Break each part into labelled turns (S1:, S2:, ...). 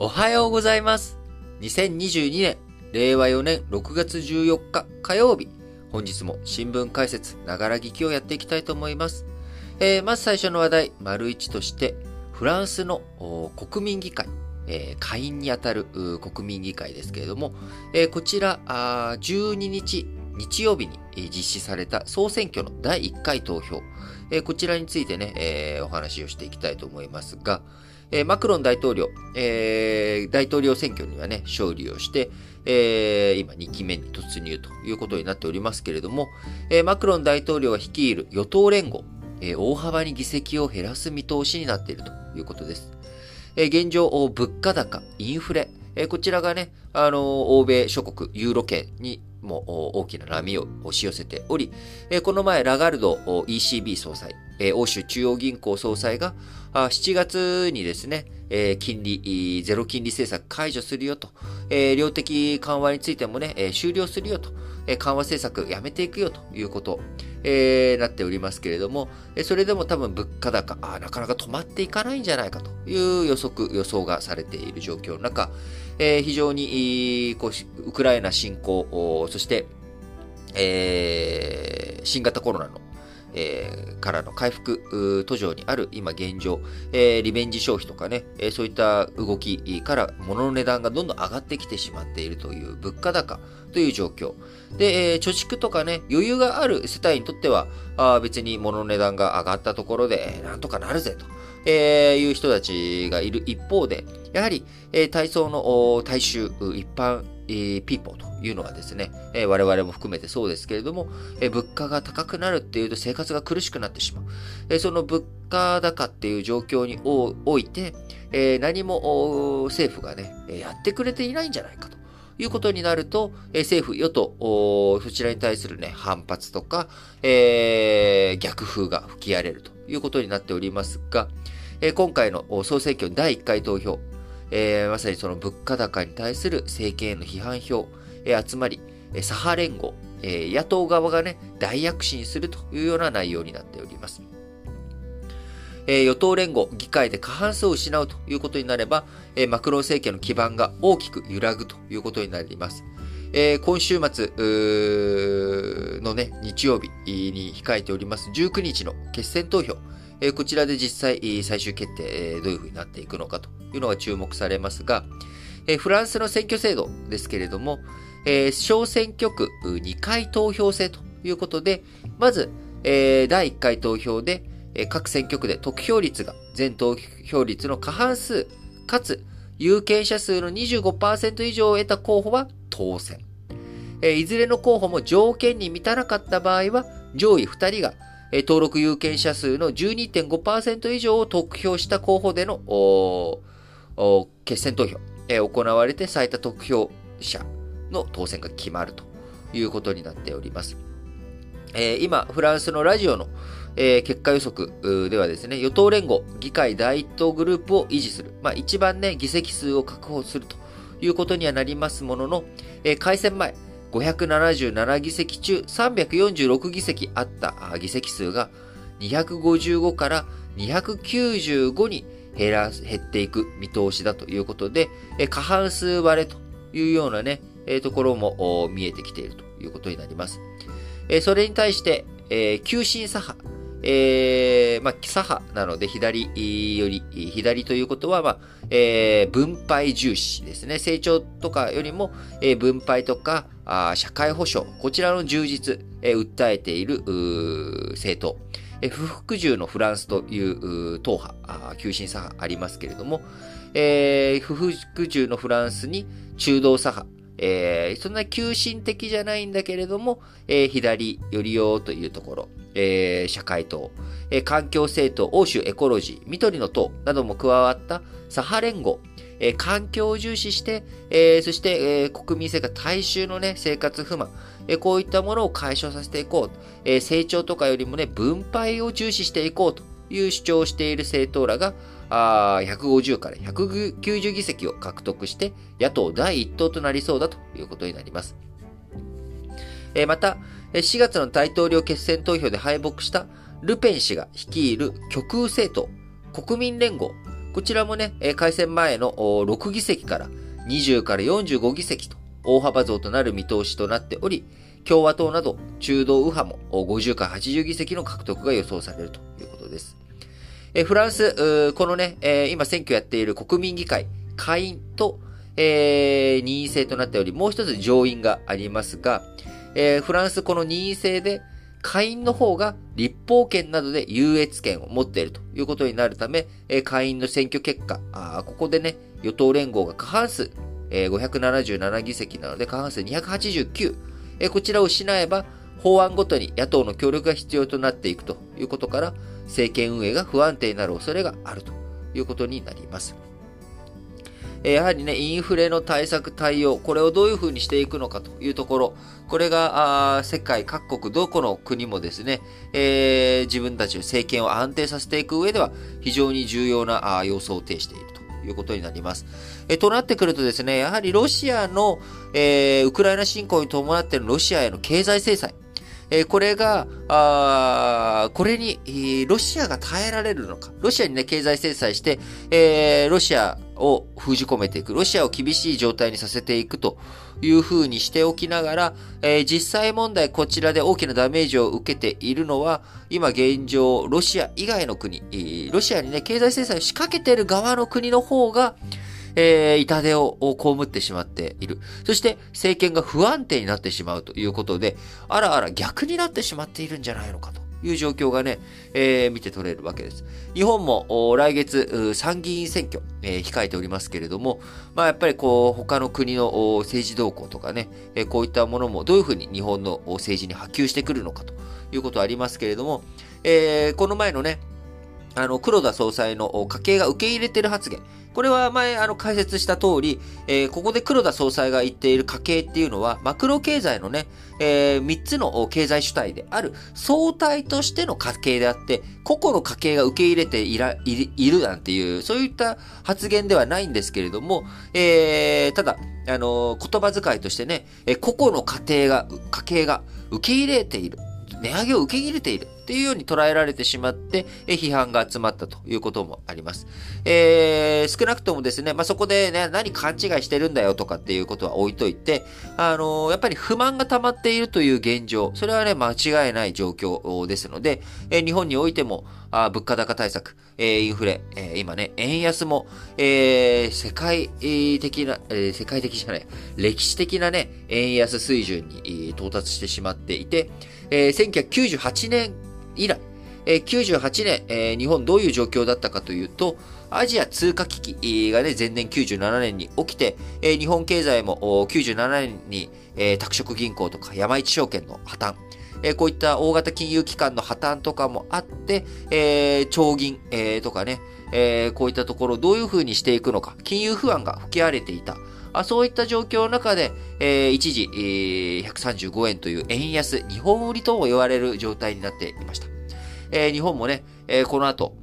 S1: おはようございます。2022年、令和4年6月14日火曜日。本日も新聞解説、ながら聞きをやっていきたいと思います。えーまず最初の話題、丸一として、フランスの国民議会、えー下院にあたる国民議会ですけれども、えーこちら、あ12日、日曜日に実施された総選挙の第1回投票、こちらについてね、お話をしていきたいと思いますが、えーマクロン大統領、えー大統領選挙にはね、勝利をして、えー今2期目に突入ということになっておりますけれども、えマクロン大統領が率いる与党連合、え大幅に議席を減らす見通しになっているということです。え現状、物価高、インフレ、えこちらがね、あの欧米諸国、ユーロ圏にも大きな波を押し寄せており、この前、ラガルド ECB 総裁、欧州中央銀行総裁が、7月にですね、金利、ゼロ金利政策解除するよと、量的緩和についてもね、終了するよと、緩和政策やめていくよということ、えーなっておりますけれども、それでも多分物価高、なかなか止まっていかないんじゃないかという予測、予想がされている状況の中、えー非常にいいこうしウクライナ侵攻、おそして、えー新型コロナのえーからの回復途上にある今現状、えーリベンジ消費とかね、えーそういった動きから物の値段がどんどん上がってきてしまっているという物価高という状況。で、えー貯蓄とかね、余裕がある世帯にとっては、あ別に物の値段が上がったところで、えーなんとかなるぜと、えーいう人たちがいる一方で、やはり、えー体操の大衆、一般、えピーポーというのはですね、え我々も含めてそうですけれども、え物価が高くなるっていうと生活が苦しくなってしまう。えその物価高っていう状況において、え何も政府がね、やってくれていないんじゃないかと。いうことになると、え政府、与党、そちらに対するね、反発とか、え逆風が吹き荒れるということになっておりますが、え今回の総選挙第1回投票、えーまさにその物価高に対する政権への批判票、えー集まり、左派連合、えー野党側がね、大躍進するというような内容になっております。えー与党連合、議会で過半数を失うということになれば、えーマクロン政権の基盤が大きく揺らぐということになります。えー今週末のね、日曜日に控えております19日の決選投票、えこちらで実際最終決定、えどういうふうになっていくのかというのが注目されますが、えフランスの選挙制度ですけれども、え小選挙区2回投票制ということで、まず、え第1回投票で、え各選挙区で得票率が全投票率の過半数、かつ有権者数の25%以上を得た候補は当選。えいずれの候補も条件に満たなかった場合は、上位2人が、登録有権者数の12.5%以上を得票した候補での決選投票、え行われて最多得票者の当選が決まるということになっております。えー今、フランスのラジオの、えー結果予測ではですね、与党連合、議会第一党グループを維持する。まあ、一番ね、議席数を確保するということにはなりますものの、えー開戦前、577議席中346議席あった議席数が255から295に減ら減っていく見通しだということで、過半数割れというようなね、ところも見えてきているということになります。それに対して、急進左派。えーまあ、左派なので左より、左ということは、まあ、えー分配重視ですね。成長とかよりも、えー分配とか、あ社会保障、こちらの充実、えー訴えている政党。えー不服従のフランスという党派、急進左派ありますけれども、えー不服従のフランスに中道左派、えーそんな急進的じゃないんだけれども、えー左寄りようというところ、えー社会党、えー環境政党、欧州エコロジー、緑の党なども加わった左派連合、えー環境を重視して、えーそして、えー国民生活、大衆のね、生活不満、えーこういったものを解消させていこう、えー成長とかよりもね、分配を重視していこうという主張をしている政党らが、あ150から190議席を獲得して、野党第一党となりそうだということになります。えーまた、4月の大統領決選投票で敗北したルペン氏が率いる極右政党、国民連合、こちらもね、改選前の6議席から20から45議席と大幅増となる見通しとなっており、共和党など中道右派も50から80議席の獲得が予想されるということです。フランス、このね、今選挙やっている国民議会、下院と、えー、任意制となっており、もう一つ上院がありますが、えー、フランスこの任意制で、下院の方が立法権などで優越権を持っているということになるため、えー、下院の選挙結果、あここでね、与党連合が過半数、えー、577議席なので過半数289、えー、こちらを失えば、法案ごとに野党の協力が必要となっていくということから、政権運営が不安定になる恐れがあるということになります。やはりね、インフレの対策対応、これをどういうふうにしていくのかというところ、これが世界各国どこの国もですね、えー、自分たちの政権を安定させていく上では非常に重要な要素を呈しているということになります。えとなってくるとですね、やはりロシアの、えー、ウクライナ侵攻に伴っているロシアへの経済制裁、えこれが、あこれに、ロシアが耐えられるのか。ロシアにね、経済制裁して、え、ロシアを封じ込めていく。ロシアを厳しい状態にさせていくというふうにしておきながら、え、実際問題こちらで大きなダメージを受けているのは、今現状、ロシア以外の国、ロシアにね、経済制裁を仕掛けている側の国の方が、えー、痛手を被ってしまっている。そして政権が不安定になってしまうということで、あらあら逆になってしまっているんじゃないのかと。いう状況がね、えー、見て取れるわけです。日本も来月参議院選挙、えー、控えておりますけれども、まあやっぱりこう他の国の政治動向とかね、えー、こういったものもどういうふうに日本の政治に波及してくるのかということはありますけれども、えー、この前のね、あの、黒田総裁の家計が受け入れてる発言。これは前、あの、解説した通り、えー、ここで黒田総裁が言っている家計っていうのは、マクロ経済のね、えー、3つの経済主体である相対としての家計であって、個々の家計が受け入れていらいいるなんていう、そういった発言ではないんですけれども、えー、ただ、あの言葉遣いとしてね、え個々の家庭が、家計が受け入れている。値上げを受け入れているっていうように捉えられてしまって、え批判が集まったということもあります。えー、少なくともですね、まあ、そこでね、何勘違いしてるんだよとかっていうことは置いといて、あのー、やっぱり不満が溜まっているという現状、それはね、間違いない状況ですので、え日本においても、あ物価高対策、えー、インフレ、えー、今ね、円安も、えー、世界的な、えー、世界的じゃない、歴史的なね、円安水準に到達してしまっていて、えー、1998年以来、えー、98年、えー、日本どういう状況だったかというと、アジア通貨危機がね、前年97年に起きて、えー、日本経済も97年に、えー、拓殖銀行とか山一証券の破綻、え、こういった大型金融機関の破綻とかもあって、えー、長銀、えー、とかね、えー、こういったところをどういうふうにしていくのか、金融不安が吹き荒れていた。あそういった状況の中で、えー、一時、えー、135円という円安、日本売りとも言われる状態になっていました。えー、日本もね、えー、この後、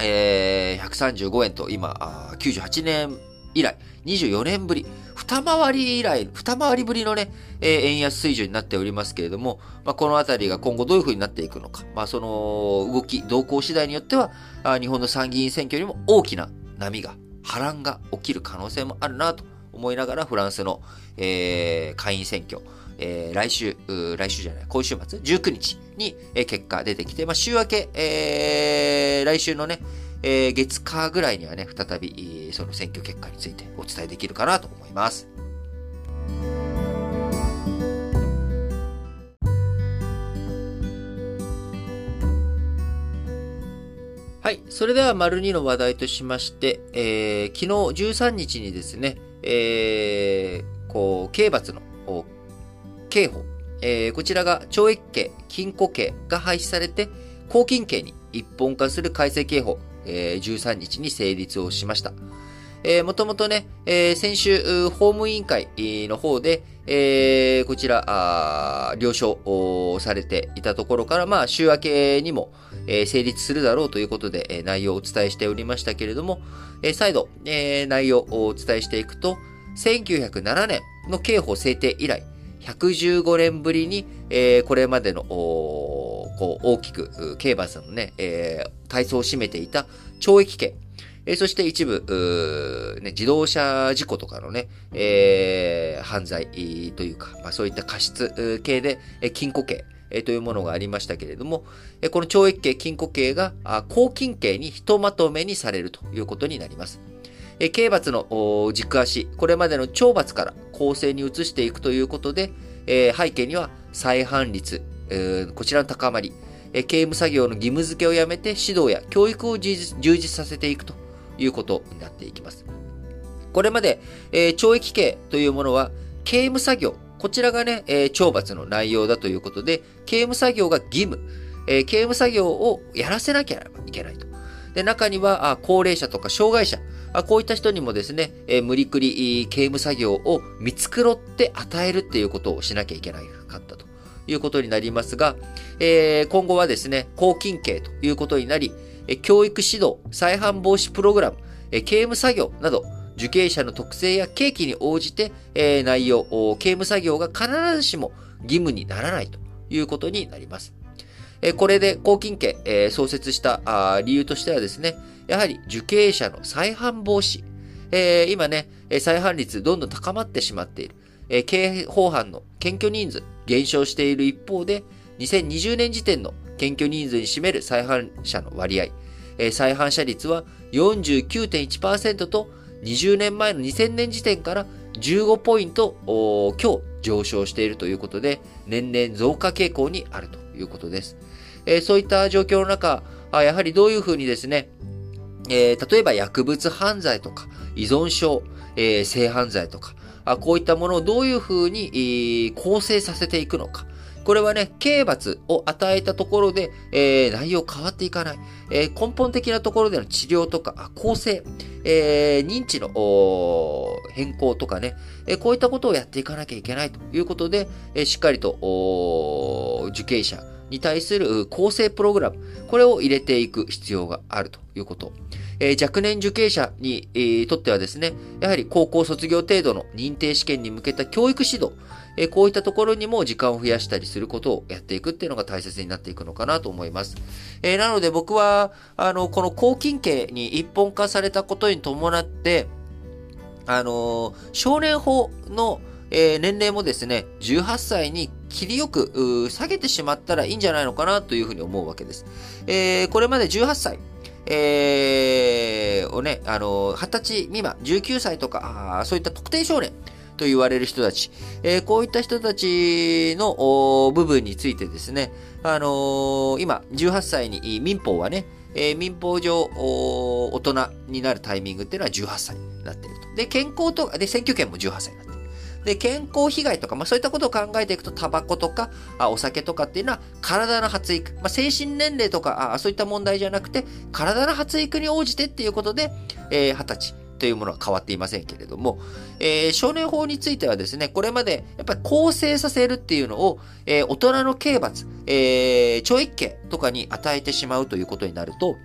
S1: えー、135円と今、98年以来、24年ぶり、二回り以来、二回りぶりのね、えー、円安水準になっておりますけれども、まあ、このあたりが今後どういう風になっていくのか、まあ、その動き、動向次第によっては、あ日本の参議院選挙にも大きな波が、波乱が起きる可能性もあるなと思いながら、フランスの、えー、下院選挙、えー、来週、来週じゃない、今週末、19日に、えー、結果出てきて、まあ、週明け、えー、来週のね、えー、月火ぐらいにはね、再び、その選挙結果についてお伝えできるかなと思います。はい。それでは、丸2の話題としまして、えー、昨日13日にですね、えー、こう、刑罰の刑法、えー、こちらが懲役刑、禁錮刑が廃止されて、拘禁刑に一本化する改正刑法、えー、13日に成立をしました。えー、もともとね、えー、先週、法務委員会の方で、えー、こちら、あ了承されていたところから、まあ、週明けにも、えー、成立するだろうということで、えー、内容をお伝えしておりましたけれども、えー、再度、えー、内容をお伝えしていくと、1907年の刑法制定以来、115年ぶりに、えー、これまでの、こう大きく刑罰のね、えー、体操を占めていた懲役刑、えー、そして一部、ね、自動車事故とかのね、えー、犯罪というか、まあ、そういった過失系で、えー、禁錮刑、というものがありましたけれども、この懲役刑、禁錮刑があ公禁刑にひとまとめにされるということになります。刑罰の軸足、これまでの懲罰から公正に移していくということで、えー、背景には再犯率、えー、こちらの高まり、えー、刑務作業の義務付けをやめて指導や教育を充実させていくということになっていきます。これまで、えー、懲役刑というものは、刑務作業、こちらがね、えー、懲罰の内容だということで、刑務作業が義務、えー、刑務作業をやらせなきゃいけないと。で、中には、あ高齢者とか障害者、あこういった人にもですね、えー、無理くり刑務作業を見繕って与えるっていうことをしなきゃいけないかったということになりますが、えー、今後はですね、公金刑ということになり、教育指導、再犯防止プログラム、刑務作業など、受刑者の特性や契機に応じて、え内容、刑務作業が必ずしも義務にならないということになります。えこれで公金刑、え創設した理由としてはですね、やはり受刑者の再犯防止。今ね、再犯率どんどん高まってしまっている。刑法犯の検挙人数減少している一方で、2020年時点の検挙人数に占める再犯者の割合、えー、再犯者率は49.1%と、20年前の2000年時点から15ポイント強上昇しているということで、年々増加傾向にあるということです。えー、そういった状況の中、やはりどういうふうにですね、えー、例えば薬物犯罪とか依存症、えー、性犯罪とか、あこういったものをどういうふうに、えー、構成させていくのか。これはね、刑罰を与えたところで、えー、内容変わっていかない。えー、根本的なところでの治療とか、構成、えー、認知の変更とかね、え、こういったことをやっていかなきゃいけないということで、え、しっかりと受刑者に対する構成プログラム、これを入れていく必要があるということ。えー、若年受刑者に、えー、とってはですね、やはり高校卒業程度の認定試験に向けた教育指導、えこういったところにも時間を増やしたりすることをやっていくっていうのが大切になっていくのかなと思います。え、なので僕は、あの、この公金刑に一本化されたことに伴って、あの少年法の、え、年齢もですね、18歳に切りよく下げてしまったらいいんじゃないのかなというふうに思うわけです。えー、これまで18歳、えー、をね、あの20歳未満、19歳とか、そういった特定少年、と言われる人たち、えー、こういった人たちの部分についてですね、あのー、今、18歳に民法はね、えー、民法上、大人になるタイミングっていうのは18歳になっていると。で、健康とか、で、選挙権も18歳になっている。で、健康被害とか、まあそういったことを考えていくと、タバコとか、あお酒とかっていうのは、体の発育、まあ精神年齢とか、あそういった問題じゃなくて、体の発育に応じてっていうことで、えー、20歳。というものは変わっていませんけれども、えー、少年法についてはですね、これまでやっぱり構成させるっていうのを、えー、大人の刑罰、えー、懲役刑とかに与えてしまうということになると、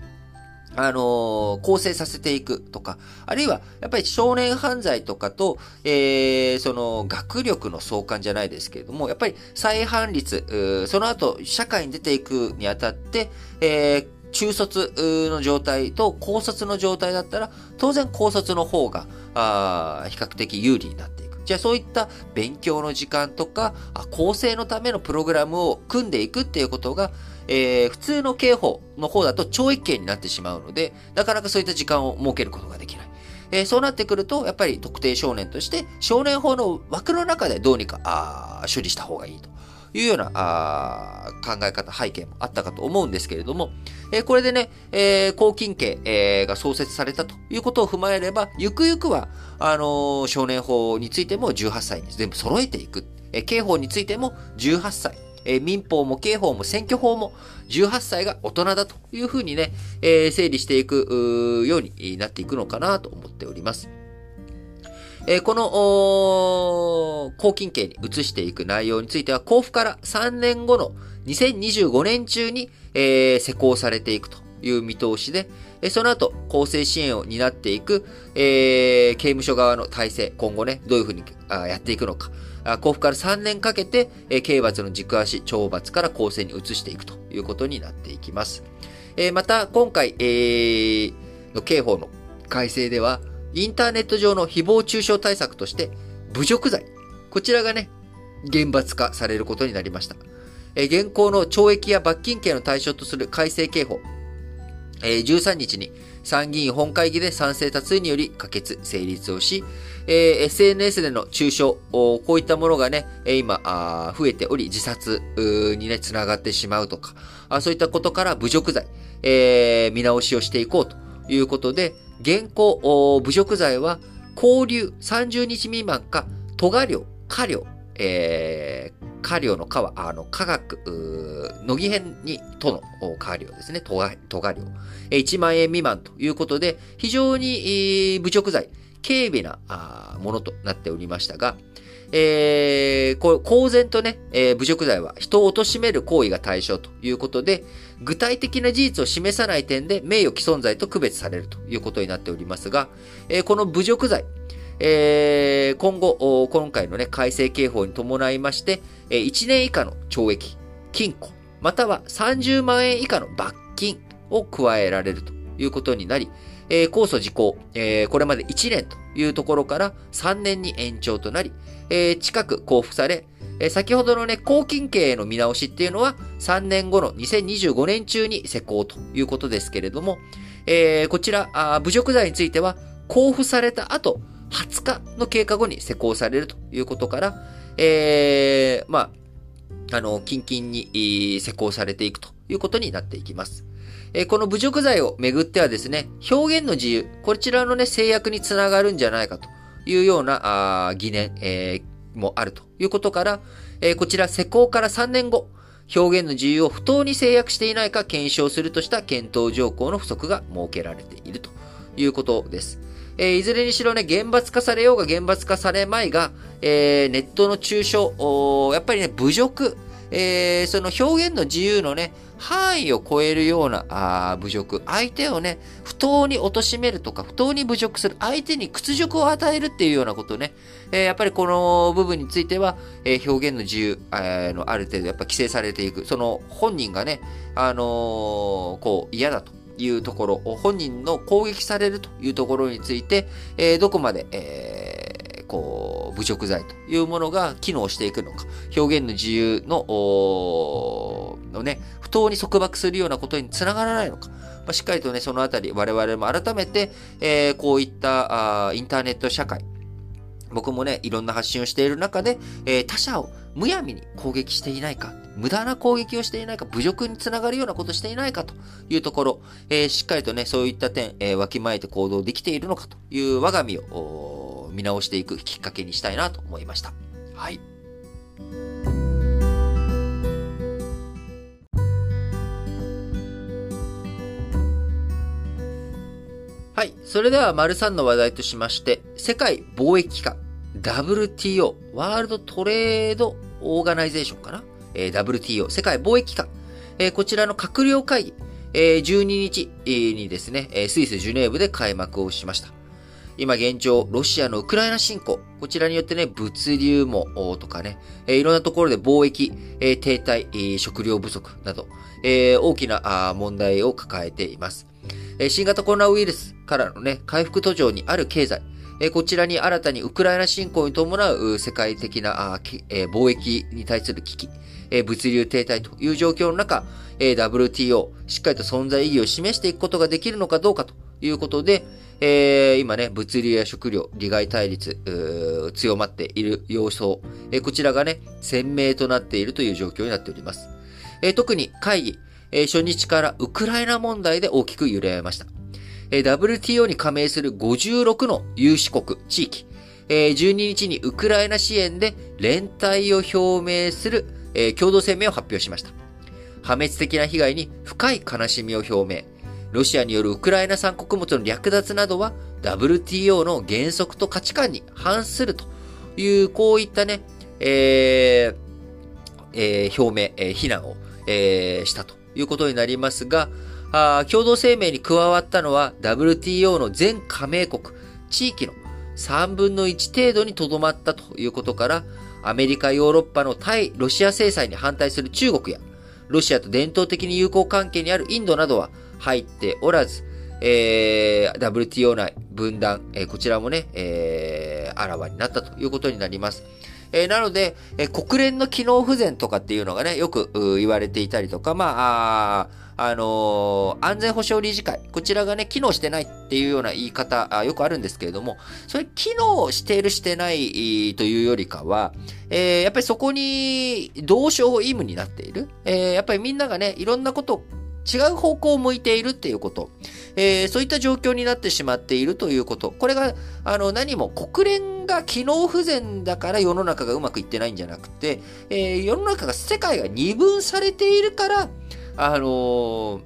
S1: あのー、構成させていくとか、あるいは、やっぱり少年犯罪とかと、えー、その、学力の相関じゃないですけれども、やっぱり再犯率、その後、社会に出ていくにあたって、えー、中卒の状態と高卒の状態だったら、当然高卒の方が、あ比較的有利になっていく。じゃあそういった勉強の時間とか、構成のためのプログラムを組んでいくっていうことが、えー、普通の刑法の方だと懲役刑になってしまうので、なかなかそういった時間を設けることができない。えー、そうなってくると、やっぱり特定少年として、少年法の枠の中でどうにかあ処理した方がいいと。いうようなあ考え方、背景もあったかと思うんですけれども、えー、これでね、えー、公金刑、えー、が創設されたということを踏まえれば、ゆくゆくは、あの、少年法についても18歳に全部揃えていく。えー、刑法についても18歳。え、民法も刑法も選挙法も18歳が大人だというふうにね、え、整理していくようになっていくのかなと思っております。え、この、公金刑に移していく内容については、交付から3年後の2025年中に、え、施行されていくという見通しで、えその後、公正支援を担っていく、え、刑務所側の体制、今後ね、どういうふうにあやっていくのか。交付から3年かけて、え刑罰の軸足、懲罰から公正に移していくということになっていきます。えまた、今回、えー、の刑法の改正では、インターネット上の誹謗中傷対策として、侮辱罪。こちらがね、厳罰化されることになりました。え現行の懲役や罰金刑の対象とする改正刑法、え13日に参議院本会議で賛成多数により可決、成立をし、えー、SNS での中傷、こういったものがね、今、増えており、自殺にね、つながってしまうとか、そういったことから侮辱罪、えー、見直しをしていこうということで、現行侮辱罪は、交留30日未満か、都賀料、過料、えー、過料の課は、あの、科学、乃木編に、との過料ですね、都賀、都賀料。1万円未満ということで、非常に、侮辱罪、軽微なものとなっておりましたが、えー、こう公然とね、えー、侮辱罪は人を貶める行為が対象ということで、具体的な事実を示さない点で名誉毀損罪と区別されるということになっておりますが、えー、この侮辱罪、えー、今後、今回のね、改正刑法に伴いまして、1年以下の懲役、禁錮、または30万円以下の罰金を加えられるということになり、えー、控訴時効、えー、これまで1年というところから3年に延長となり、えー、近く交付され、えー、先ほどのね、公金刑への見直しっていうのは3年後の2025年中に施行ということですけれども、えー、こちらあ、侮辱罪については交付された後、20日の経過後に施行されるということから、えー、まあ、あの、近々に施行されていくということになっていきます。えこの侮辱罪をめぐってはですね、表現の自由、こちらのね、制約につながるんじゃないかというようなあ疑念、えー、もあるということから、えー、こちら施行から3年後、表現の自由を不当に制約していないか検証するとした検討条項の不足が設けられているということです。えー、いずれにしろね、厳罰化されようが厳罰化されまいが、えー、ネットの中傷、やっぱりね、侮辱、えー、その表現の自由のね、範囲を超えるようなあ侮辱、相手をね、不当に貶めるとか、不当に侮辱する、相手に屈辱を与えるっていうようなことね、えー、やっぱりこの部分については、えー、表現の自由、えー、のある程度やっぱ規制されていく、その本人がね、あの、こう嫌だと。いうところ、本人の攻撃されるというところについて、えー、どこまで、えー、こう、侮辱罪というものが機能していくのか、表現の自由の、のね、不当に束縛するようなことにつながらないのか、まあ、しっかりとね、そのあたり、我々も改めて、えー、こういったあインターネット社会、僕もね、いろんな発信をしている中で、えー、他者をむやみに攻撃していないか、無駄な攻撃をしていないか、侮辱につながるようなことしていないかというところ、えー、しっかりとね、そういった点、えー、わきまえて行動できているのかという我が身を見直していくきっかけにしたいなと思いました。はい。はい。それでは、丸3の話題としまして、世界貿易機関、WTO、ワールドトレードオーガナイゼーションかな、えー、?WTO、世界貿易機関、えー、こちらの閣僚会議、えー、12日にですね、スイス・ジュネーブで開幕をしました。今現状、ロシアのウクライナ侵攻、こちらによってね、物流網とかね、いろんなところで貿易、停滞、食料不足など、大きな問題を抱えています。新型コロナウイルスからのね、回復途上にある経済、こちらに新たにウクライナ侵攻に伴う世界的な貿易に対する危機、物流停滞という状況の中、WTO、しっかりと存在意義を示していくことができるのかどうかということでえ、今ね、物流や食料、利害対立、強まっている様相、こちらがね、鮮明となっているという状況になっております。え特に会議、え初日からウクライナ問題で大きく揺れました。WTO に加盟する56の有志国、地域、12日にウクライナ支援で連帯を表明する、共同声明を発表しました。破滅的な被害に深い悲しみを表明。ロシアによるウクライナ産穀物の略奪などは WTO の原則と価値観に反するという、こういったね、えーえー、表明、えー、非難を、えー、したということになりますが、あ共同声明に加わったのは WTO の全加盟国、地域の3分の1程度にとどまったということから、アメリカ、ヨーロッパの対ロシア制裁に反対する中国や、ロシアと伝統的に友好関係にあるインドなどは入っておらず、えー、WTO 内分断、えー、こちらもね、えー、あらわになったということになります。えー、なので、えー、国連の機能不全とかっていうのがね、よく言われていたりとか、まあ、ああのー、安全保障理事会、こちらがね、機能してないっていうような言い方、あよくあるんですけれども、それ機能しているしてないというよりかは、えー、やっぱりそこに同床異夢になっている。えー、やっぱりみんながね、いろんなこと違う方向を向いているっていうこと、えー、そういった状況になってしまっているということ、これが、あの、何も国連が機能不全だから世の中がうまくいってないんじゃなくて、えー、世の中が、世界が二分されているから、あのー、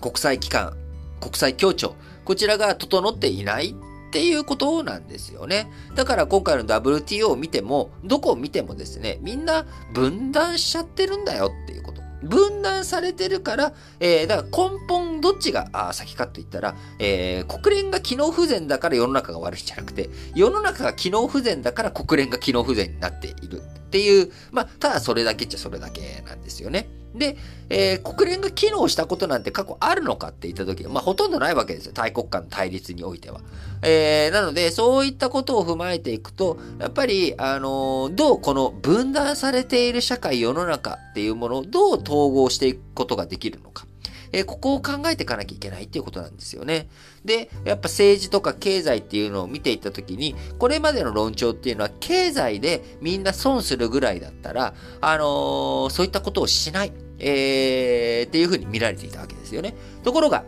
S1: 国際機関、国際協調、こちらが整っていないっていうことなんですよね。だから今回の WTO を見ても、どこを見てもですね、みんな分断しちゃってるんだよっていうこと。分断されてるから、えー、だから根本どっちが先かと言ったら、えー、国連が機能不全だから世の中が悪いじゃなくて、世の中が機能不全だから国連が機能不全になっているっていう、まあ、ただそれだけっちゃそれだけなんですよね。で、えー、国連が機能したことなんて過去あるのかって言った時まあ、ほとんどないわけですよ。大国間の対立においては。えー、なので、そういったことを踏まえていくと、やっぱり、あのー、どうこの分断されている社会、世の中っていうものをどう統合していくことができるのか。えー、ここを考えていかなきゃいけないっていうことなんですよね。で、やっぱ政治とか経済っていうのを見ていったときに、これまでの論調っていうのは、経済でみんな損するぐらいだったら、あのー、そういったことをしない。えー、っていうふうに見られていたわけですよね。ところが、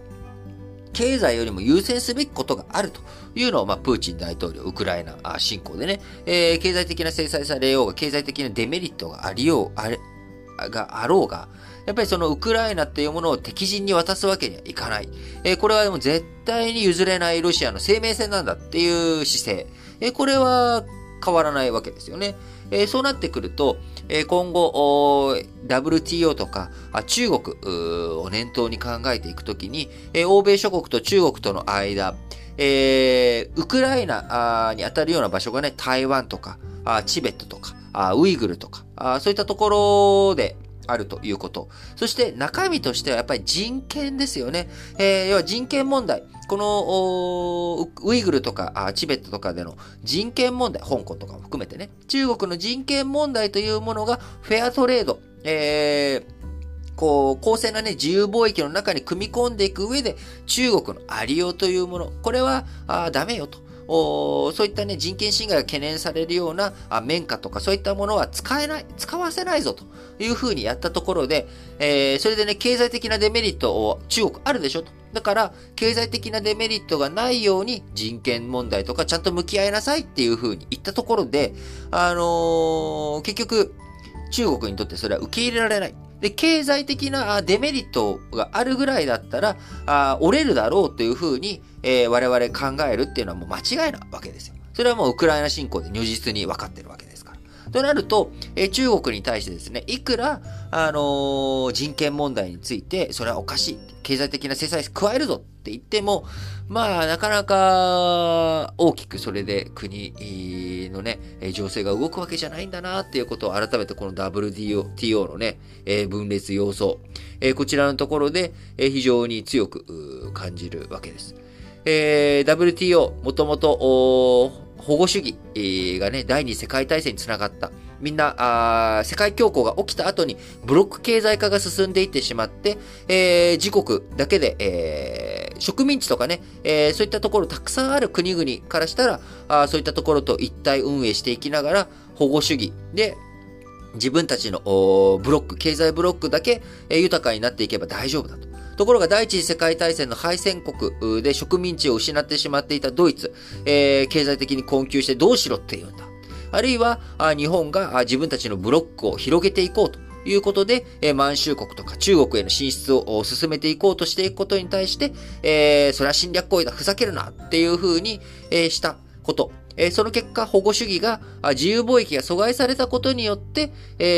S1: 経済よりも優先すべきことがあるというのを、まあ、プーチン大統領、ウクライナ侵攻でね、えー、経済的な制裁されようが、経済的なデメリットがありよう、あれ、があろうが、やっぱりそのウクライナっていうものを敵陣に渡すわけにはいかない。えー、これはでも絶対に譲れないロシアの生命線なんだっていう姿勢。えー、これは変わらないわけですよね。えー、そうなってくると、え今後、WTO とか中国を念頭に考えていくときに、え欧米諸国と中国との間、え、ウクライナに当たるような場所がね、台湾とか、チベットとか、ウイグルとか、あそういったところで、あるということ。そして中身としてはやっぱり人権ですよね。えー、要は人権問題。このウイグルとかチベットとかでの人権問題、香港とかも含めてね、中国の人権問題というものがフェアトレード、えー、こう、公正なね、自由貿易の中に組み込んでいく上で、中国のありようというもの、これは、あダメよと。そういったね、人権侵害が懸念されるような綿花とかそういったものは使えない、使わせないぞというふうにやったところで、えー、それでね、経済的なデメリットを中国あるでしょと。だから、経済的なデメリットがないように人権問題とかちゃんと向き合いなさいっていうふうに言ったところで、あのー、結局、中国にとってそれは受け入れられない。で、経済的なデメリットがあるぐらいだったら、あ折れるだろうというふうに、えー、我々考えるっていうのはもう間違いなわけですよ。それはもうウクライナ侵攻で如実に分かってるわけですから。となると、えー、中国に対してですね、いくら、あのー、人権問題について、それはおかしい。経済的な制裁加えるぞって言っても、まあ、なかなか大きくそれで国のね、情勢が動くわけじゃないんだなっていうことを改めてこの WTO のね、分裂要素、こちらのところで非常に強く感じるわけです。えー、WTO、もともと保護主義がね、第二次世界大戦につながった。みんな、あ世界恐慌が起きた後にブロック経済化が進んでいってしまって、えー、自国だけで、えー、植民地とかね、えー、そういったところたくさんある国々からしたら、あそういったところと一体運営していきながら、保護主義で、自分たちのブロック、経済ブロックだけ、え豊かになっていけば大丈夫だと。ところが第一次世界大戦の敗戦国で植民地を失ってしまっていたドイツ、えー、経済的に困窮してどうしろって言うんだ。あるいは、日本が自分たちのブロックを広げていこうということで、満州国とか中国への進出を進めていこうとしていくことに対して、えー、それは侵略行為だ、ふざけるなっていうふうに、したこと。その結果、保護主義が、自由貿易が阻害されたことによって、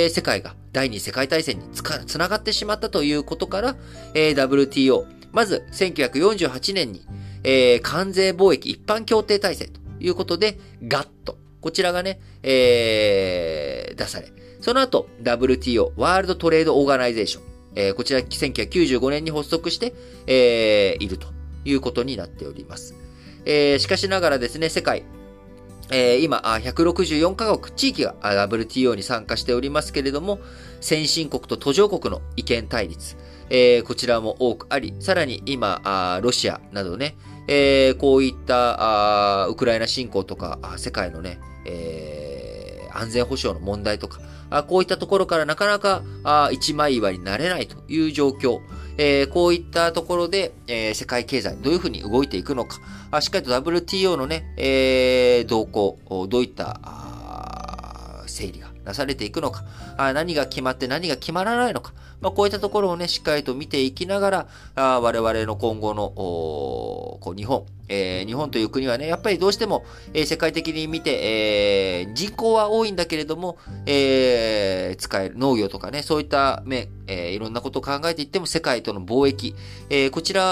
S1: 世界が第二次世界大戦につ、ながってしまったということから、WTO、まず1948年に、関税貿易一般協定体制ということで、ガット。こちらがね、えー、出され。その後、WTO、ワールドトレードオーガナイゼーション。えー、こちら1995年に発足して、えー、いるということになっております。えー、しかしながらですね、世界、えー、今、164カ国、地域が WTO に参加しておりますけれども、先進国と途上国の意見対立、えー、こちらも多くあり、さらに今、ロシアなどね、えー、こういったウクライナ侵攻とか、世界のね、えー、安全保障の問題とか、あこういったところからなかなかあ一枚岩になれないという状況、えー、こういったところで、えー、世界経済どういうふうに動いていくのか、あしっかりと WTO のね、えー、動向、どういった整理がなされていくのか、あ何が決まって何が決まらないのか、まあ、こういったところをね、しっかりと見ていきながら、あ我々の今後の、こう日本、えー、日本という国はね、やっぱりどうしても、えー、世界的に見て、えー、人口は多いんだけれども、えー、使える農業とかね、そういった面、えー、いろんなことを考えていっても世界との貿易、えー、こちら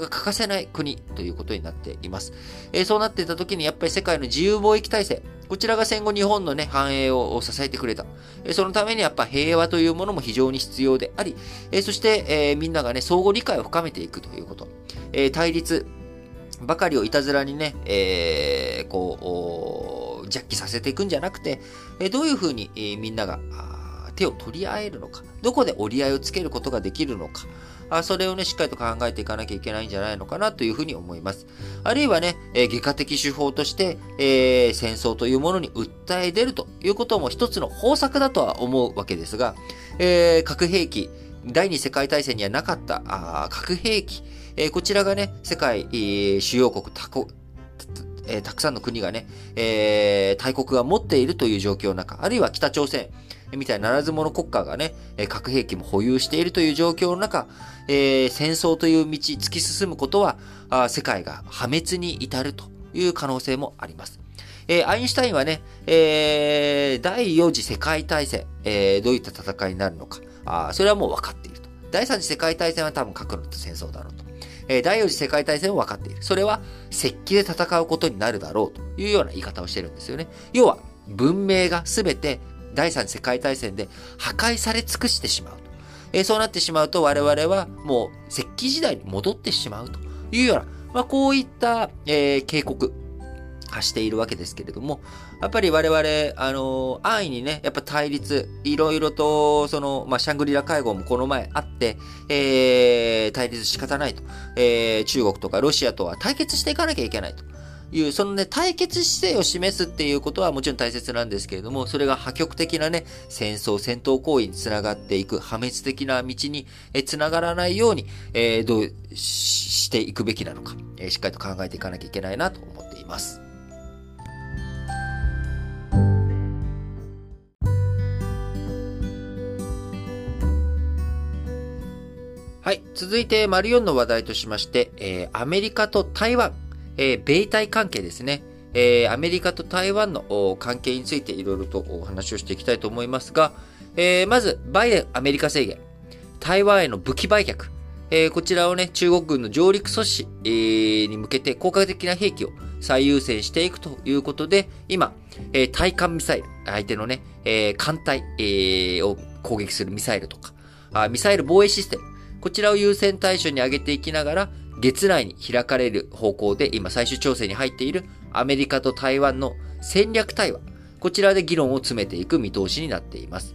S1: が欠かせない国ということになっています。えー、そうなっていた時にやっぱり世界の自由貿易体制、こちらが戦後日本のね、繁栄を支えてくれた。そのためにやっぱ平和というものも非常に必要であり、そして、みんながね、相互理解を深めていくということ。対立ばかりをいたずらにね、えー、こう、ジャッキさせていくんじゃなくて、え、どういうふうに、え、みんなが手を取り合えるのか、どこで折り合いをつけることができるのか、あそれをね、しっかりと考えていかなきゃいけないんじゃないのかなというふうに思います。あるいはね、えー、外科的手法として、えー、戦争というものに訴え出るということも一つの方策だとは思うわけですが、えー、核兵器、第二次世界大戦にはなかったあ核兵器、えー、こちらがね、世界、えー、主要国たこ、えー、たくさんの国がね、え、大国が持っているという状況の中、あるいは北朝鮮、みたいなならず者国家がね、核兵器も保有しているという状況の中、えー、戦争という道突き進むことは、あ世界が破滅に至るという可能性もあります。えー、アインシュタインはね、えー、第4次世界大戦、えー、どういった戦いになるのか、あそれはもう分かっていると。第3次世界大戦は多分核の戦争だろうと。え、第4次世界大戦は分かっている。それは石器で戦うことになるだろうというような言い方をしてるんですよね。要は、文明がすべて第三次世界大戦で破壊され尽くしてしまうと。え、そうなってしまうと我々はもう石器時代に戻ってしまうというような、まあ、こういった、えー、警告、発しているわけですけれども、やっぱり我々、あのー、安易にね、やっぱ対立、いろいろと、その、まあ、シャングリラ会合もこの前あって、えー、対立仕方ないと。えー、中国とかロシアとは対決していかなきゃいけないと。いう、そのね、対決姿勢を示すっていうことはもちろん大切なんですけれども、それが破局的なね、戦争、戦闘行為につながっていく、破滅的な道にえつながらないように、えー、どうしていくべきなのか、えー、しっかりと考えていかなきゃいけないなと思っています。はい。続いて、丸4の話題としまして、えー、アメリカと台湾。えー、米台関係ですね。えー、アメリカと台湾の関係についていろいろとお話をしていきたいと思いますが、えー、まず、バイデンアメリカ制限、台湾への武器売却、えー、こちらをね、中国軍の上陸阻止、えー、に向けて効果的な兵器を最優先していくということで、今、えー、対艦ミサイル、相手のね、えー、艦隊、えー、を攻撃するミサイルとかあ、ミサイル防衛システム、こちらを優先対象に挙げていきながら、月内に開かれる方向で今最終調整に入っているアメリカと台湾の戦略対話。こちらで議論を詰めていく見通しになっています。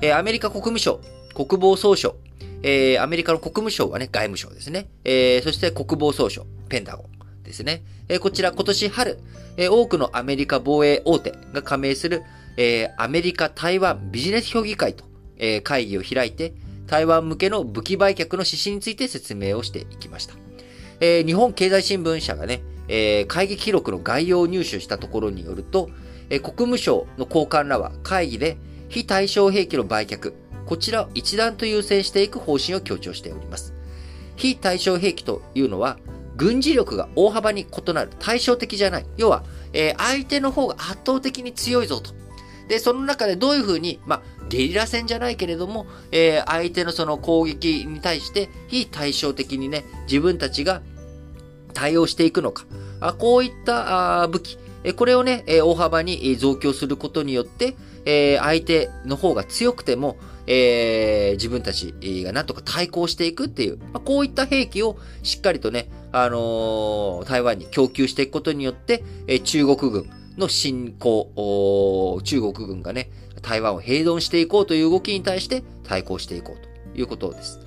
S1: えー、アメリカ国務省、国防総省、えー、アメリカの国務省はね、外務省ですね。えー、そして国防総省、ペンタゴンですね。え、こちら今年春、え、多くのアメリカ防衛大手が加盟する、え、アメリカ台湾ビジネス評議会と、え、会議を開いて、台湾向けの武器売却の指針について説明をしていきました。えー、日本経済新聞社がね、えー、会議記録の概要を入手したところによると、えー、国務省の高官らは会議で非対称兵器の売却、こちらを一段と優先していく方針を強調しております。非対称兵器というのは、軍事力が大幅に異なる、対照的じゃない。要は、えー、相手の方が圧倒的に強いぞと。で、その中でどういうふうに、まあ、ゲリラ戦じゃないけれども、えー、相手のその攻撃に対して非対称的にね、自分たちが対応していくのか。あこういったあ武器、えこれをね、え大幅に増強することによって、え相手の方が強くても、えー、自分たちがなんとか対抗していくっていう、まあ、こういった兵器をしっかりとね、あのー、台湾に供給していくことによって、え、中国軍の侵攻、中国軍がね、台湾を併存していこうという動きに対して対抗していこうということです。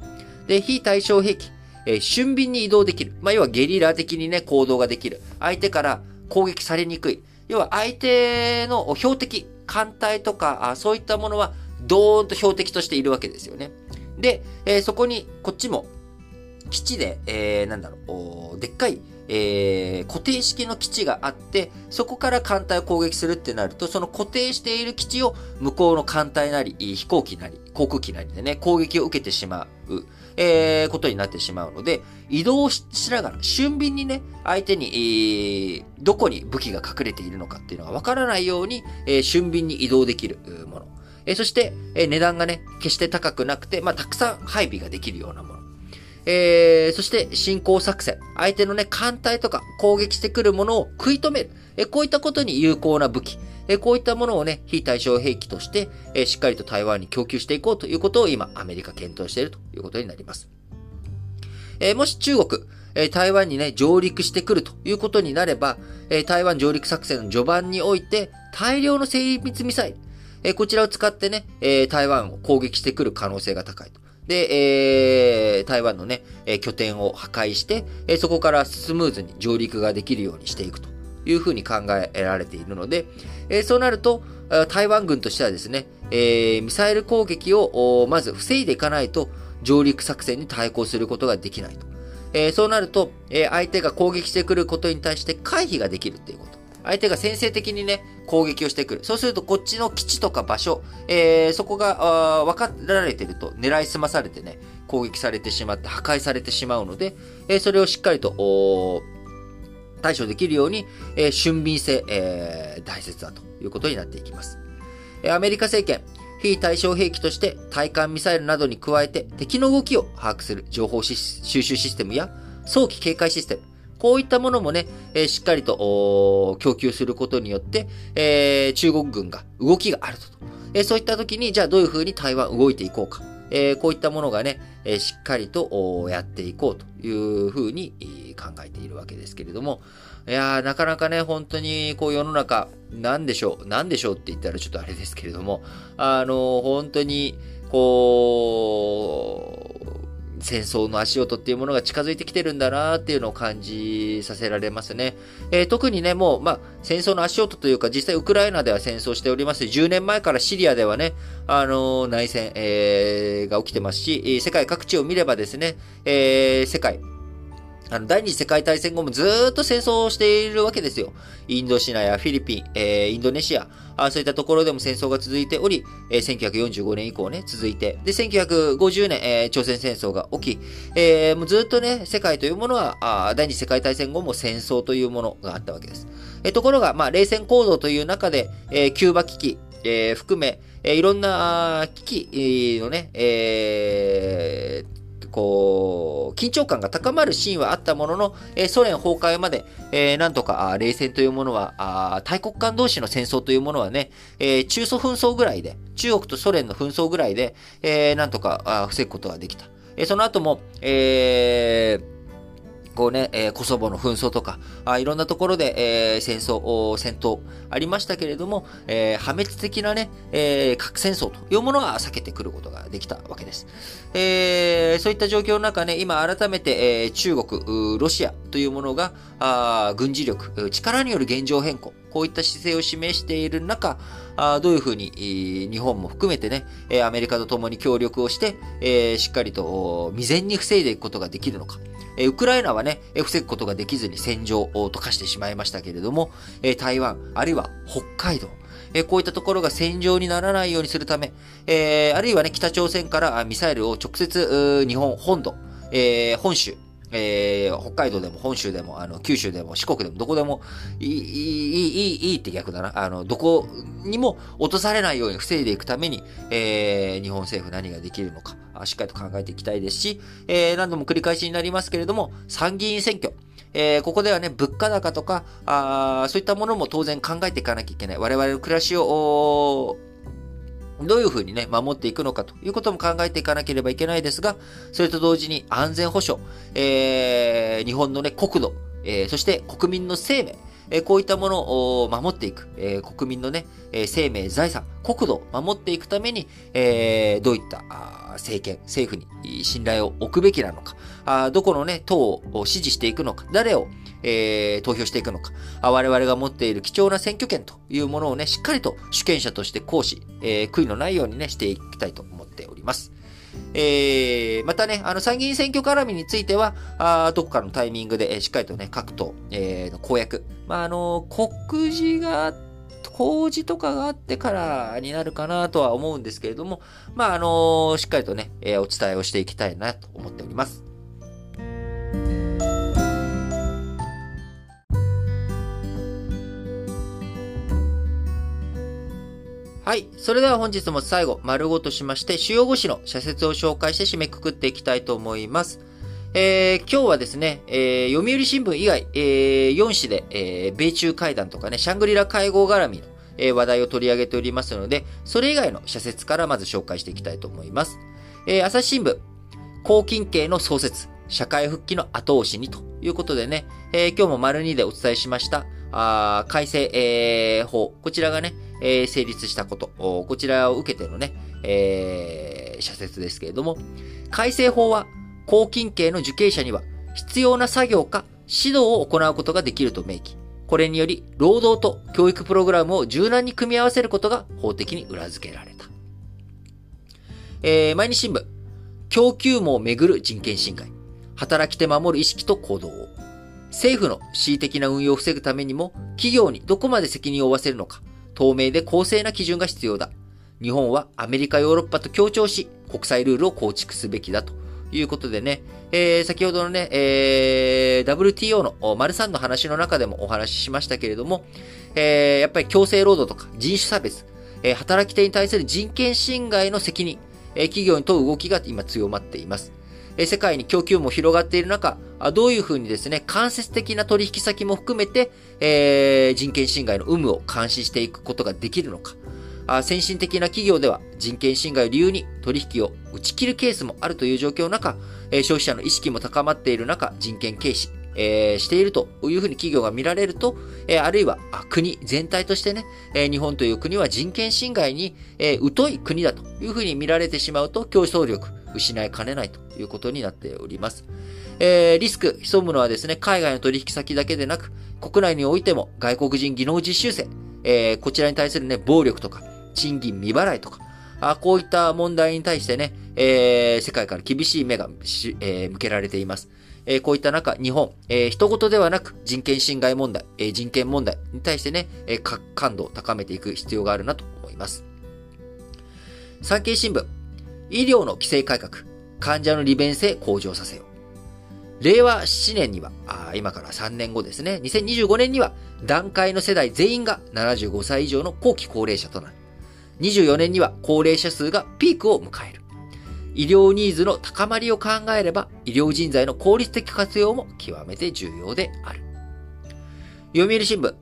S1: で、非対称兵器、えー、俊敏に移動できる。まあ、要はゲリラ的にね、行動ができる。相手から攻撃されにくい。要は相手の標的、艦隊とか、あそういったものは、ドーンと標的としているわけですよね。で、えー、そこに、こっちも、基地で、えー、なんだろう、でっかい、えー、固定式の基地があって、そこから艦隊を攻撃するってなると、その固定している基地を向こうの艦隊なり、飛行機なり、航空機なりでね、攻撃を受けてしまう、えー、ことになってしまうので、移動しながら、俊敏にね、相手に、えー、どこに武器が隠れているのかっていうのがわからないように、えー、俊敏に移動できるもの。えー、そして、えー、値段がね、決して高くなくて、まあ、たくさん配備ができるようなもの。えー、そして進行作戦。相手のね、艦隊とか攻撃してくるものを食い止める。えこういったことに有効な武器。えこういったものをね、非対称兵器として、えしっかりと台湾に供給していこうということを今、アメリカ検討しているということになります。えもし中国、え台湾にね、上陸してくるということになれば、え台湾上陸作戦の序盤において、大量の精密ミサイル、えこちらを使ってね、え台湾を攻撃してくる可能性が高いと。で、えー、台湾のね、え拠点を破壊して、えそこからスムーズに上陸ができるようにしていくというふうに考えられているので、えそうなると、台湾軍としてはですね、えミサイル攻撃をまず防いでいかないと上陸作戦に対抗することができないと。えそうなると、え相手が攻撃してくることに対して回避ができるっていうこと。相手が先制的にね、攻撃をしてくる。そうすると、こっちの基地とか場所、えー、そこが、分かられてると、狙い澄まされてね、攻撃されてしまって、破壊されてしまうので、えー、それをしっかりと、対処できるように、えー、俊敏性、えー、大切だということになっていきます。えー、アメリカ政権、非対称兵器として対艦ミサイルなどに加えて敵の動きを把握する情報収集システムや早期警戒システム、こういったものもね、え、しっかりと供給することによって、え、中国軍が動きがあると。え、そういった時に、じゃあどういうふうに台湾動いていこうか。えこういったものがね、えしっかりとやっていこうというふうに考えているわけですけれども、いや、なかなかね、本当に、こう世の中、なんでしょう、なんでしょうって言ったらちょっとあれですけれども、あの本当に、こう、戦争の足音っていうものが近づいてきてるんだなっていうのを感じさせられますね。えー、特にね、もう、まあ、戦争の足音というか、実際ウクライナでは戦争しております。10年前からシリアではね、あのー、内戦、えー、が起きてますし、世界各地を見ればですね、えー、世界、あの、第二次世界大戦後もずっと戦争をしているわけですよ。インドシナやフィリピン、えー、インドネシアあ、そういったところでも戦争が続いており、えー、1945年以降ね、続いて、で、1950年、えー、朝鮮戦争が起き、えー、もうずっとね、世界というものは、あ第二次世界大戦後も戦争というものがあったわけです。えー、ところが、まあ、冷戦構造という中で、えー、キューバ危機、えー、含め、えー、いろんな危機のね、えー、こう、緊張感が高まるシーンはあったものの、えー、ソ連崩壊まで、えー、なんとか、冷戦というものは、あ大国間同士の戦争というものはね、えー、中ソ紛争ぐらいで、中国とソ連の紛争ぐらいで、えー、なんとか防ぐことができた。えー、その後も、えー、こうね、えー、コソボの紛争とか、あいろんなところで、えー、戦争、戦闘ありましたけれども、えー、破滅的なね、え核戦争というものは避けてくることができたわけです。えそういった状況の中ね、今改めて、え中国、ロシアというものが、あ軍事力、力による現状変更、こういった姿勢を示している中、あどういうふうに、日本も含めてね、アメリカと共に協力をして、えしっかりと未然に防いでいくことができるのか。えウクライナはね、防ぐことができずに戦場を溶かしてしまいましたけれども、え台湾、あるいは北海道、えこういったところが戦場にならないようにするため、えあるいはね、北朝鮮からミサイルを直接、日本本土、え本州、えー、北海道でも本州でも、あの、九州でも四国でもどこでもいい、いい、いい、いいって逆だな。あの、どこにも落とされないように防いでいくために、えー、日本政府何ができるのか、しっかりと考えていきたいですし、えー、何度も繰り返しになりますけれども、参議院選挙、えー、ここではね、物価高とか、あそういったものも当然考えていかなきゃいけない。我々の暮らしを、どういうふうにね、守っていくのかということも考えていかなければいけないですが、それと同時に安全保障、えー、日本のね、国土、えー、そして国民の生命、えこういったものを守っていく、え国民のね、え生命、財産、国土を守っていくために、えどういった政権、政府に信頼を置くべきなのか、あどこのね、党を支持していくのか、誰を、えー、投票していくのか、我々が持っている貴重な選挙権というものをね、しっかりと主権者として行使、えー、悔いのないようにね、していきたいと思っております。えー、またね、あの、参議院選挙絡みについては、あどこかのタイミングで、えー、しっかりとね、各党、えー、の公約。まあ、あの、告示が、公示とかがあってからになるかなとは思うんですけれども、まあ、あのしっかりとね、えー、お伝えをしていきたいなと思っております。はい。それでは本日も最後、丸ごとしまして、主要語詞の社説を紹介して締めくくっていきたいと思います。えー、今日はですね、えー、読売新聞以外、えー、4紙で、えー、米中会談とかね、シャングリラ会合絡みの、えー、話題を取り上げておりますので、それ以外の社説からまず紹介していきたいと思います。えー、朝日新聞、公金系の創設、社会復帰の後押しにということでね、えー、今日も丸2でお伝えしました、あ改正、えー、法、こちらがね、えー、成立したこと、こちらを受けてのね、えー、社説ですけれども、改正法は、公金刑の受刑者には必要な作業か指導を行うことができると明記。これにより、労働と教育プログラムを柔軟に組み合わせることが法的に裏付けられた。えー、毎日新聞、供給網をめぐる人権侵害。働き手守る意識と行動を。政府の恣意的な運用を防ぐためにも、企業にどこまで責任を負わせるのか、透明で公正な基準が必要だ。日本はアメリカ、ヨーロッパと協調し、国際ルールを構築すべきだということでね、えー、先ほどのね、えー、WTO の丸3の話の中でもお話ししましたけれども、えー、やっぱり強制労働とか人種差別、えー、働き手に対する人権侵害の責任、えー、企業に問う動きが今強まっています。え、世界に供給も広がっている中、どういうふうにですね、間接的な取引先も含めて、えー、人権侵害の有無を監視していくことができるのか。先進的な企業では人権侵害を理由に取引を打ち切るケースもあるという状況の中、え、消費者の意識も高まっている中、人権軽視、えー、しているというふうに企業が見られると、えー、あるいは国全体としてね、えー、日本という国は人権侵害に、え疎い国だというふうに見られてしまうと競争力失いかねないということになっております。えー、リスク潜むのはですね、海外の取引先だけでなく、国内においても外国人技能実習生、えー、こちらに対するね、暴力とか、賃金未払いとか、あこういった問題に対してね、えー、世界から厳しい目がし、えー、向けられています。えー、こういった中、日本、えー、人事ではなく人権侵害問題、えー、人権問題に対してね、えー、感度を高めていく必要があるなと思います。産経新聞、医療の規制改革、患者の利便性向上させよう。令和7年には、あ今から3年後ですね、2025年には、段階の世代全員が75歳以上の後期高齢者となる。24年には高齢者数がピークを迎える。医療ニーズの高まりを考えれば、医療人材の効率的活用も極めて重要である。読売新聞、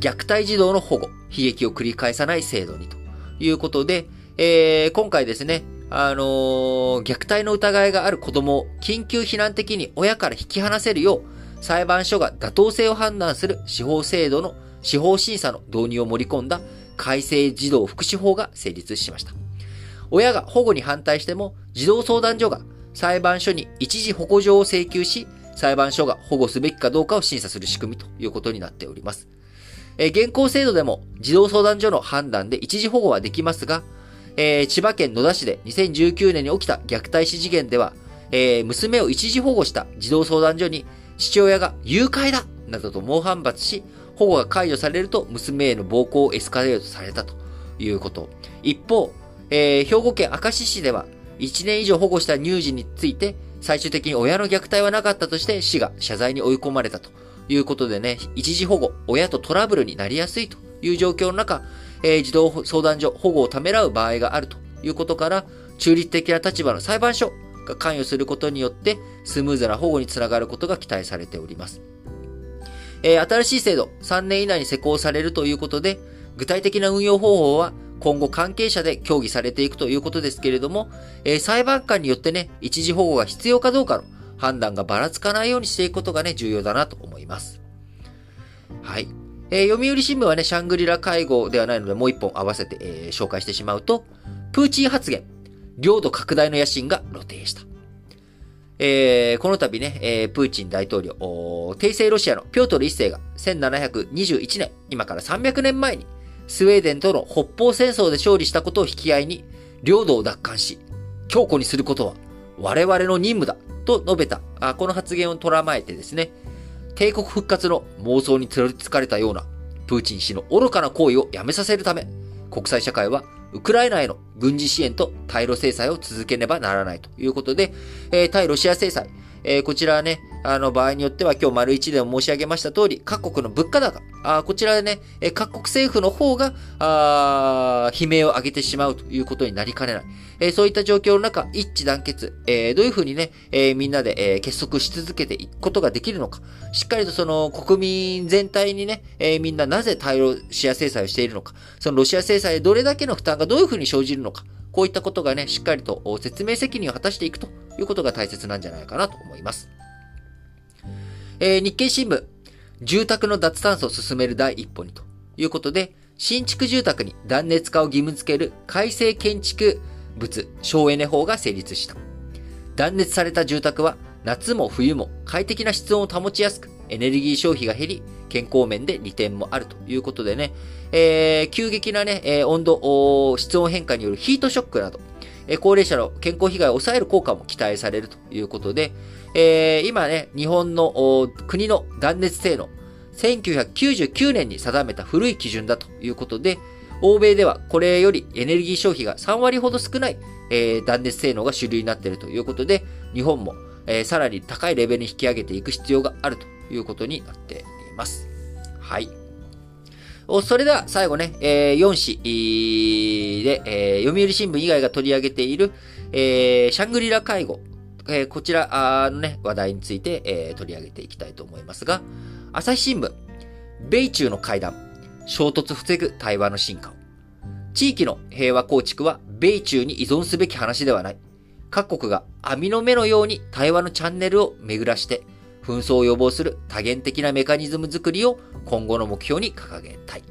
S1: 虐待児童の保護、悲劇を繰り返さない制度にということで、えー、今回ですね、あのー、虐待の疑いがある子供を緊急避難的に親から引き離せるよう、裁判所が妥当性を判断する司法制度の司法審査の導入を盛り込んだ改正児童福祉法が成立しました。親が保護に反対しても、児童相談所が裁判所に一時保護状を請求し、裁判所が保護すべきかどうかを審査する仕組みということになっております。え現行制度でも児童相談所の判断で一時保護はできますが、えー、千葉県野田市で2019年に起きた虐待死事件では、えー、娘を一時保護した児童相談所に父親が誘拐だなどと猛反発し、保護が解除されると娘への暴行をエスカレートされたということ。一方、えー、兵庫県明石市では1年以上保護した乳児について最終的に親の虐待はなかったとして市が謝罪に追い込まれたということでね、一時保護、親とトラブルになりやすいという状況の中、えー、児童相談所、保護をためらう場合があるということから、中立的な立場の裁判所が関与することによって、スムーズな保護につながることが期待されております。えー、新しい制度、3年以内に施行されるということで、具体的な運用方法は、今後関係者で協議されていくということですけれども、えー、裁判官によってね、一時保護が必要かどうかの判断がばらつかないようにしていくことがね、重要だなと思います。はい。えー、読売新聞はね、シャングリラ会合ではないので、もう一本合わせて、えー、紹介してしまうと、プーチン発言、領土拡大の野心が露呈した。えー、この度ね、えー、プーチン大統領、帝政ロシアのピョートル一世が1721年、今から300年前に、スウェーデンとの北方戦争で勝利したことを引き合いに、領土を奪還し、強固にすることは我々の任務だと述べた、あこの発言を捉まえてですね、帝国復活の妄想に取りつかれたような、プーチン氏の愚かな行為をやめさせるため、国際社会はウクライナへの軍事支援と対ロ制裁を続けねばならないということで、えー、対ロシア制裁、えー、こちらはね、あの、場合によっては今日丸一でも申し上げました通り、各国の物価高、あこちらでね、え各国政府の方が、あ悲鳴を上げてしまうということになりかねない。えー、そういった状況の中、一致団結、えー、どういうふうにね、えー、みんなで、え結束し続けていくことができるのか、しっかりとその国民全体にね、えみんななぜ対ロシア制裁をしているのか、そのロシア制裁でどれだけの負担がどういうふうに生じるのか、こういったことがね、しっかりと説明責任を果たしていくと。いうことが大切なんじゃないかなと思います。えー、日経新聞、住宅の脱炭素を進める第一歩にということで、新築住宅に断熱化を義務付ける改正建築物省エネ法が成立した。断熱された住宅は夏も冬も快適な室温を保ちやすく、エネルギー消費が減り、健康面で利点もあるということでね、えー、急激なね、えー、温度、室温変化によるヒートショックなど、高齢者の健康被害を抑える効果も期待されるということで、えー、今ね、日本の国の断熱性能、1999年に定めた古い基準だということで、欧米ではこれよりエネルギー消費が3割ほど少ない、えー、断熱性能が主流になっているということで、日本も、えー、さらに高いレベルに引き上げていく必要があるということになっています。はい。それでは最後ね、えー、4紙で、えー、読売新聞以外が取り上げている、えー、シャングリラ介護、えー、こちらのね、話題について、えー、取り上げていきたいと思いますが、朝日新聞、米中の会談、衝突防ぐ対話の進化を。地域の平和構築は米中に依存すべき話ではない。各国が網の目のように対話のチャンネルを巡らして、紛争を予防する多元的なメカニズム作りを今後の目標に掲げたい。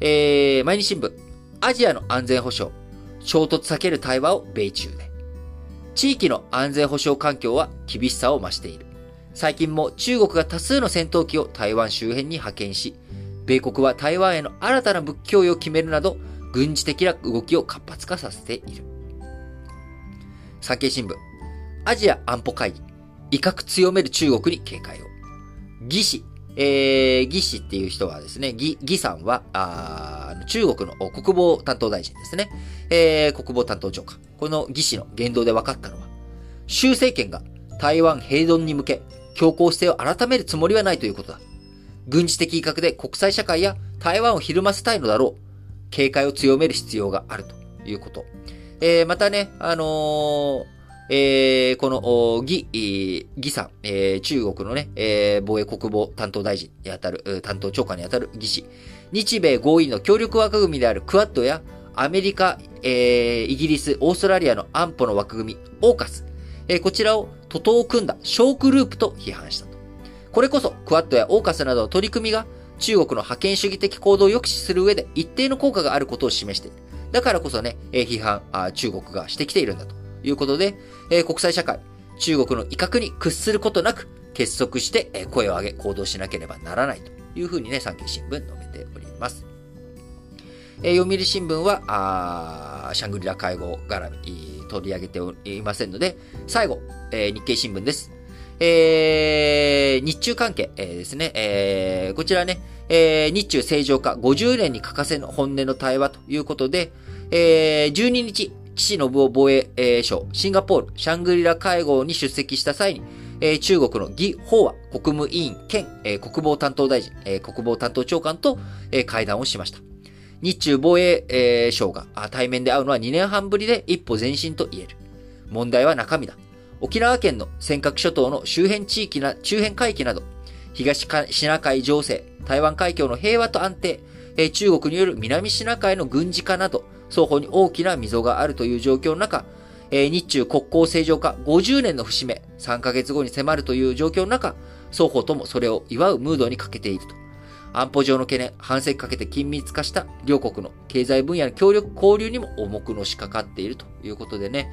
S1: えー、毎日新聞、アジアの安全保障、衝突避ける対話を米中で。地域の安全保障環境は厳しさを増している。最近も中国が多数の戦闘機を台湾周辺に派遣し、米国は台湾への新たな武器供与を決めるなど、軍事的な動きを活発化させている。産経新聞、アジア安保会議、威嚇強める中国に警戒を。義士、えー、義士っていう人はですね、義、義さんは、あ中国の国防担当大臣ですね。えー、国防担当長官。この義士の言動で分かったのは、習政権が台湾平穏に向け、強硬姿勢を改めるつもりはないということだ。軍事的威嚇で国際社会や台湾をひるませたいのだろう。警戒を強める必要があるということ。えー、またね、あのー、えー、この、義、義さん、えー、中国のね、えー、防衛国防担当大臣にあたる、担当長官にあたる義士。日米合意の協力枠組みであるクワッドや、アメリカ、えー、イギリス、オーストラリアの安保の枠組み、オーカス。えー、こちらを徒党を組んだ小グループと批判したと。これこそ、クワッドやオーカスなどの取り組みが中国の覇権主義的行動を抑止する上で一定の効果があることを示している。だからこそね、え批判あ、中国がしてきているんだということで、え国際社会、中国の威嚇に屈することなく結束して、え声を上げ行動しなければならないというふうにね、産経新聞述べております。え読売新聞は、あシャングリラ会合絡み取り上げていませんので、最後、え日経新聞です。えー、日中関係、えー、ですね、えー、こちらね、えー、日中正常化50年に欠かせぬ本音の対話ということで、えー、12日、岸信夫防衛省、シンガポール、シャングリラ会合に出席した際に、中国の義法和国務委員兼、国防担当大臣、国防担当長官と、会談をしました。日中防衛、省が対面で会うのは2年半ぶりで一歩前進と言える。問題は中身だ。沖縄県の尖閣諸島の周辺地域な、周辺海域など、東シナ海情勢、台湾海峡の平和と安定、中国による南シナ海の軍事化など、双方に大きな溝があるという状況の中、え日中国交正常化50年の節目、3ヶ月後に迫るという状況の中、双方ともそれを祝うムードに欠けていると。安保上の懸念、半世紀かけて緊密化した両国の経済分野の協力交流にも重くのしかかっているということでね、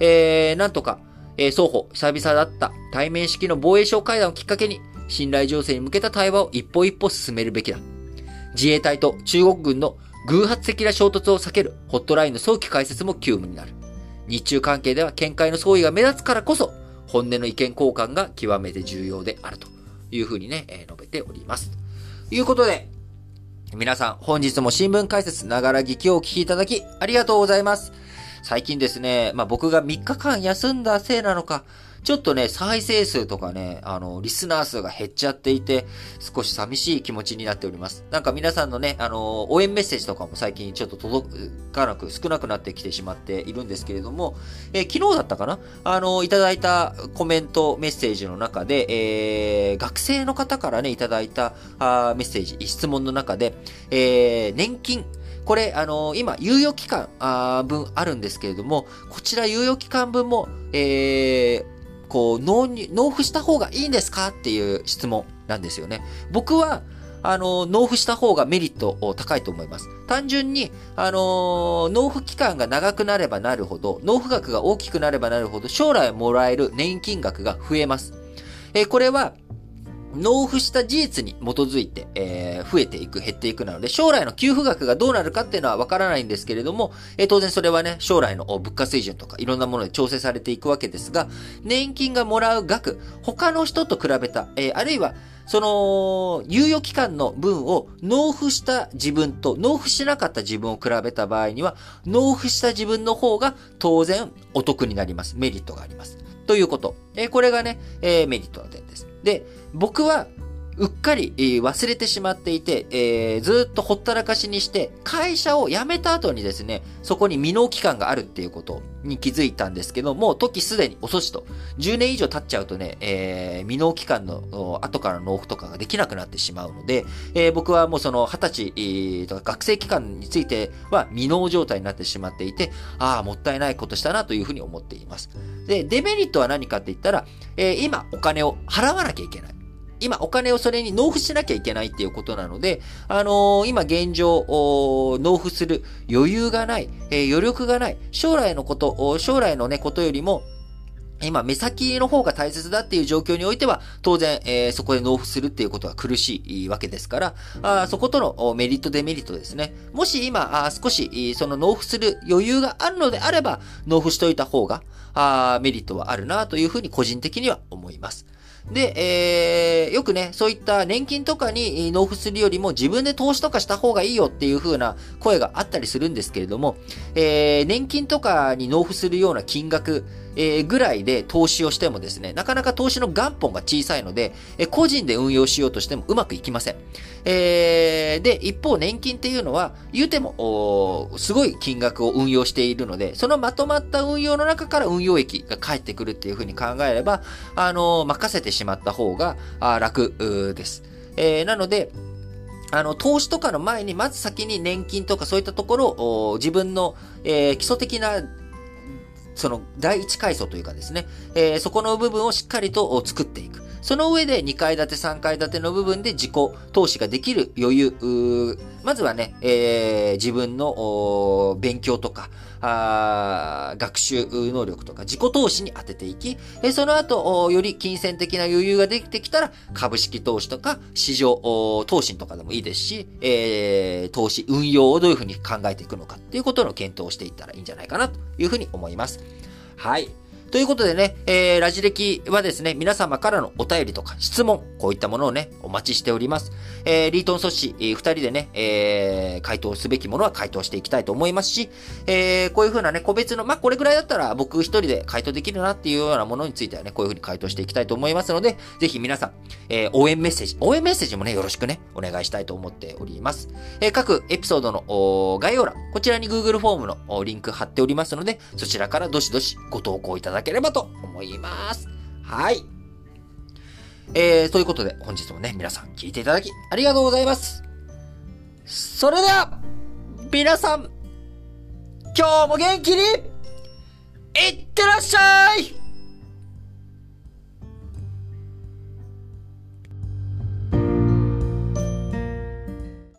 S1: えー、なんとか、えー、双方、久々だった対面式の防衛省会談をきっかけに、信頼情勢に向けた対話を一歩一歩進めるべきだ。自衛隊と中国軍の偶発的な衝突を避けるホットラインの早期開設も急務になる。日中関係では見解の相違が目立つからこそ、本音の意見交換が極めて重要であるというふうにね、え、述べております。ということで、皆さん、本日も新聞解説ながら聞きをお聞きいただき、ありがとうございます。最近ですね、まあ僕が3日間休んだせいなのか、ちょっとね、再生数とかね、あの、リスナー数が減っちゃっていて、少し寂しい気持ちになっております。なんか皆さんのね、あの、応援メッセージとかも最近ちょっと届かなく、少なくなってきてしまっているんですけれども、えー、昨日だったかな？あの、いただいたコメント、メッセージの中で、えー、学生の方からね、いただいたあメッセージ、質問の中で、えー、年金、これ、あのー、今、猶予期間あ分あるんですけれども、こちら猶予期間分も、えー、こう、納入、納付した方がいいんですかっていう質問なんですよね。僕は、あの、納付した方がメリット高いと思います。単純に、あの、納付期間が長くなればなるほど、納付額が大きくなればなるほど、将来もらえる年金額が増えます。えこれは、納付した事実に基づいて、えー、増えていく、減っていくなので、将来の給付額がどうなるかっていうのはわからないんですけれども、えー、当然それはね、将来の物価水準とかいろんなもので調整されていくわけですが、年金がもらう額、他の人と比べた、えー、あるいは、その、猶予期間の分を納付した自分と納付しなかった自分を比べた場合には、納付した自分の方が当然お得になります。メリットがあります。ということ。えー、これがね、えー、メリットの点です。で、僕は、うっかり、忘れてしまっていて、えー、ずっとほったらかしにして、会社を辞めた後にですね、そこに未納期間があるっていうことに気づいたんですけども、時すでに遅しと。10年以上経っちゃうとね、えー、未納期間の後から納付とかができなくなってしまうので、えー、僕はもうその20歳、えー、とか学生期間については未納状態になってしまっていて、ああ、もったいないことしたなというふうに思っています。で、デメリットは何かって言ったら、えー、今お金を払わなきゃいけない。今お金をそれに納付しなきゃいけないっていうことなので、あのー、今現状、納付する余裕がない、えー、余力がない、将来のこと、将来のね、ことよりも、今、目先の方が大切だっていう状況においては、当然、えー、そこで納付するっていうことは苦しいわけですから、あそことのメリット、デメリットですね。もし今、あ少し、その納付する余裕があるのであれば、納付しといた方が、あメリットはあるなというふうに個人的には思います。で、えー、よくね、そういった年金とかに納付するよりも自分で投資とかした方がいいよっていう風な声があったりするんですけれども、えー、年金とかに納付するような金額、えー、ぐらいで投資をしてもですね、なかなか投資の元本が小さいので、えー、個人で運用しようとしてもうまくいきません。えー、で、一方年金っていうのは、言うても、すごい金額を運用しているので、そのまとまった運用の中から運用益が返ってくるっていうふうに考えれば、あの任せてしまった方が楽です。えー、なので、あの、投資とかの前に、まず先に年金とかそういったところを自分の、えー、基礎的なその第一階層というかですね、えー、そこの部分をしっかりと作っていく。その上で2階建て、3階建ての部分で自己投資ができる余裕。まずはね、えー、自分の勉強とか、あ学習能力とか自己投資に当てていき、えその後、より金銭的な余裕ができてきたら、株式投資とか市場投資とかでもいいですし、えー、投資、運用をどういうふうに考えていくのかっていうことの検討をしていったらいいんじゃないかなというふうに思います。はい。ということでね、えー、ラジ歴はですね、皆様からのお便りとか質問、こういったものをね、お待ちしております。えー、リートン阻止、えー、二人でね、えー、回答すべきものは回答していきたいと思いますし、えー、こういうふうなね、個別の、まあ、これぐらいだったら僕一人で回答できるなっていうようなものについてはね、こういうふうに回答していきたいと思いますので、ぜひ皆さん、えー、応援メッセージ、応援メッセージもね、よろしくね、お願いしたいと思っております。えー、各エピソードの概要欄、こちらに Google フォームのリンク貼っておりますので、そちらからどしどしご投稿いただければと。思います。はい。えー、ということで、本日もね、皆さん聞いていただき、ありがとうございます。それでは、皆さん、今日も元気に、いってらっしゃい